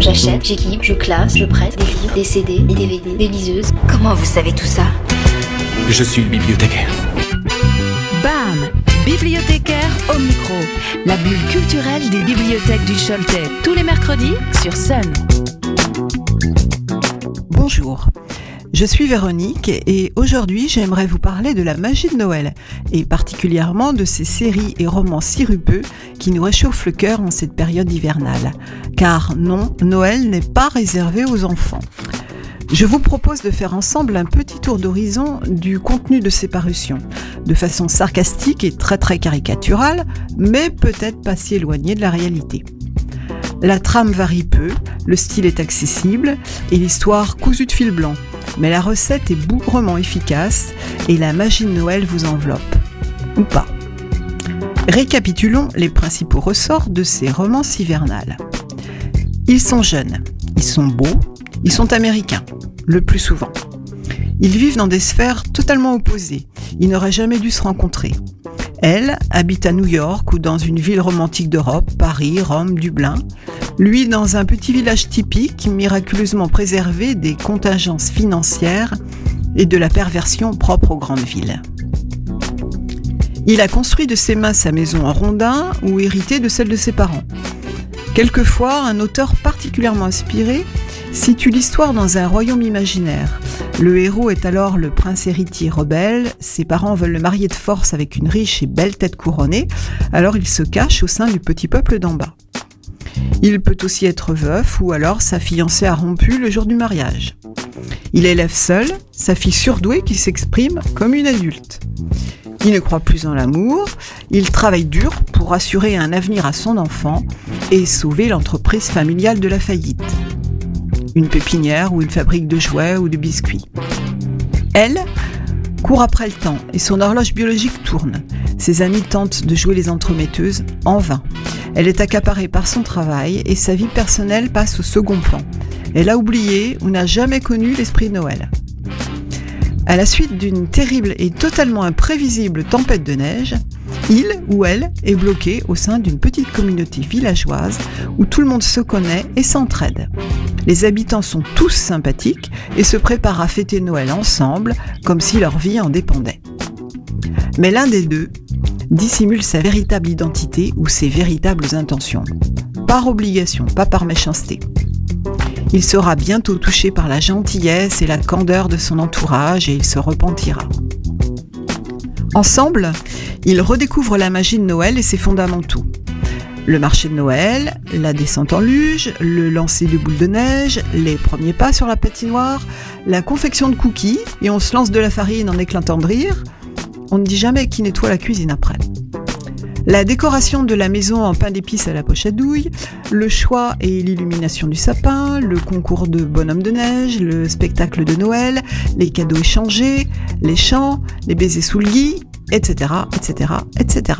J'achète, j'équipe, je classe, je prête des livres, des CD, des DVD, des liseuses. Comment vous savez tout ça? Je suis le bibliothécaire. BAM Bibliothécaire au micro. La bulle culturelle des bibliothèques du Choletais. Tous les mercredis sur Sun. Bonjour. Je suis Véronique et aujourd'hui j'aimerais vous parler de la magie de Noël et particulièrement de ces séries et romans sirupeux qui nous réchauffent le cœur en cette période hivernale. Car non, Noël n'est pas réservé aux enfants. Je vous propose de faire ensemble un petit tour d'horizon du contenu de ces parutions, de façon sarcastique et très très caricaturale, mais peut-être pas si éloignée de la réalité. La trame varie peu, le style est accessible et l'histoire cousue de fil blanc mais la recette est bougrement efficace et la magie de Noël vous enveloppe. Ou pas. Récapitulons les principaux ressorts de ces romans hivernales. Ils sont jeunes, ils sont beaux, ils sont américains, le plus souvent. Ils vivent dans des sphères totalement opposées, ils n'auraient jamais dû se rencontrer. Elle habite à New York ou dans une ville romantique d'Europe, Paris, Rome, Dublin. Lui dans un petit village typique, miraculeusement préservé des contingences financières et de la perversion propre aux grandes villes. Il a construit de ses mains sa maison en rondin ou hérité de celle de ses parents. Quelquefois, un auteur particulièrement inspiré situe l'histoire dans un royaume imaginaire. Le héros est alors le prince héritier rebelle, ses parents veulent le marier de force avec une riche et belle tête couronnée, alors il se cache au sein du petit peuple d'en bas. Il peut aussi être veuf ou alors sa fiancée a rompu le jour du mariage. Il élève seul sa fille surdouée qui s'exprime comme une adulte. Il ne croit plus en l'amour, il travaille dur pour assurer un avenir à son enfant et sauver l'entreprise familiale de la faillite. Une pépinière ou une fabrique de jouets ou de biscuits. Elle court après le temps et son horloge biologique tourne. Ses amis tentent de jouer les entremetteuses en vain. Elle est accaparée par son travail et sa vie personnelle passe au second plan. Elle a oublié ou n'a jamais connu l'esprit de Noël. À la suite d'une terrible et totalement imprévisible tempête de neige, il ou elle est bloqué au sein d'une petite communauté villageoise où tout le monde se connaît et s'entraide. Les habitants sont tous sympathiques et se préparent à fêter Noël ensemble comme si leur vie en dépendait. Mais l'un des deux dissimule sa véritable identité ou ses véritables intentions. Par obligation, pas par méchanceté. Il sera bientôt touché par la gentillesse et la candeur de son entourage et il se repentira. Ensemble, ils redécouvrent la magie de Noël et ses fondamentaux. Le marché de Noël, la descente en luge, le lancer de boules de neige, les premiers pas sur la patinoire, la confection de cookies, et on se lance de la farine en éclatant de rire, on ne dit jamais qui nettoie la cuisine après. La décoration de la maison en pain d'épices à la poche à douille, le choix et l'illumination du sapin, le concours de bonhomme de neige, le spectacle de Noël, les cadeaux échangés, les chants, les baisers sous le lit, etc., etc., etc.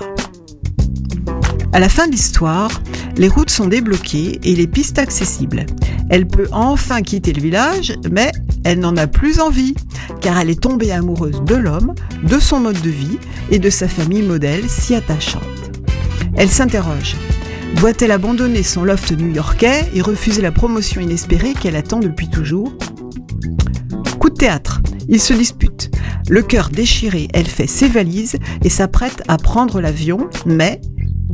À la fin de l'histoire, les routes sont débloquées et les pistes accessibles. Elle peut enfin quitter le village, mais elle n'en a plus envie, car elle est tombée amoureuse de l'homme, de son mode de vie et de sa famille modèle si attachante. Elle s'interroge. Doit-elle abandonner son loft new-yorkais et refuser la promotion inespérée qu'elle attend depuis toujours? Coup de théâtre, ils se disputent. Le cœur déchiré, elle fait ses valises et s'apprête à prendre l'avion, mais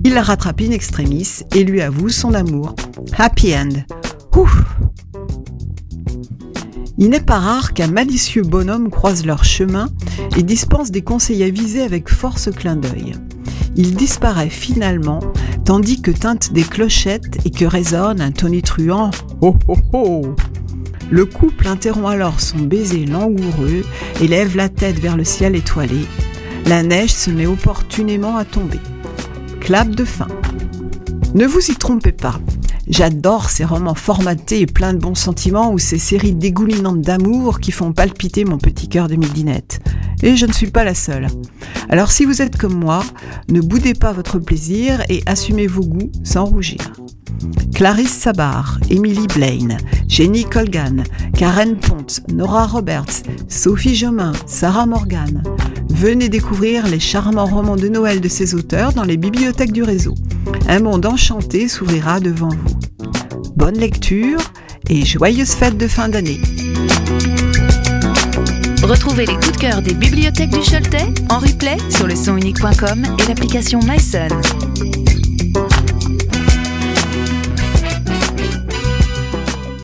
il la rattrape in extremis et lui avoue son amour. Happy end. Ouf il n'est pas rare qu'un malicieux bonhomme croise leur chemin et dispense des conseils avisés avec force clin d'œil. Il disparaît finalement, tandis que tintent des clochettes et que résonne un tonitruant Ho ho ho Le couple interrompt alors son baiser langoureux et lève la tête vers le ciel étoilé. La neige se met opportunément à tomber. Clap de fin. Ne vous y trompez pas, J'adore ces romans formatés et pleins de bons sentiments ou ces séries dégoulinantes d'amour qui font palpiter mon petit cœur de midinette. Et je ne suis pas la seule. Alors si vous êtes comme moi, ne boudez pas votre plaisir et assumez vos goûts sans rougir. Clarisse Sabar, Emily Blaine, Jenny Colgan, Karen Ponte, Nora Roberts, Sophie Jomain, Sarah Morgan. Venez découvrir les charmants romans de Noël de ces auteurs dans les bibliothèques du réseau. Un monde enchanté s'ouvrira devant vous. bonne lecture et joyeuses fêtes de fin d'année. Retrouvez les coups de cœur des bibliothèques du Choletais en replay sur le sonunique.com et l'application MySun.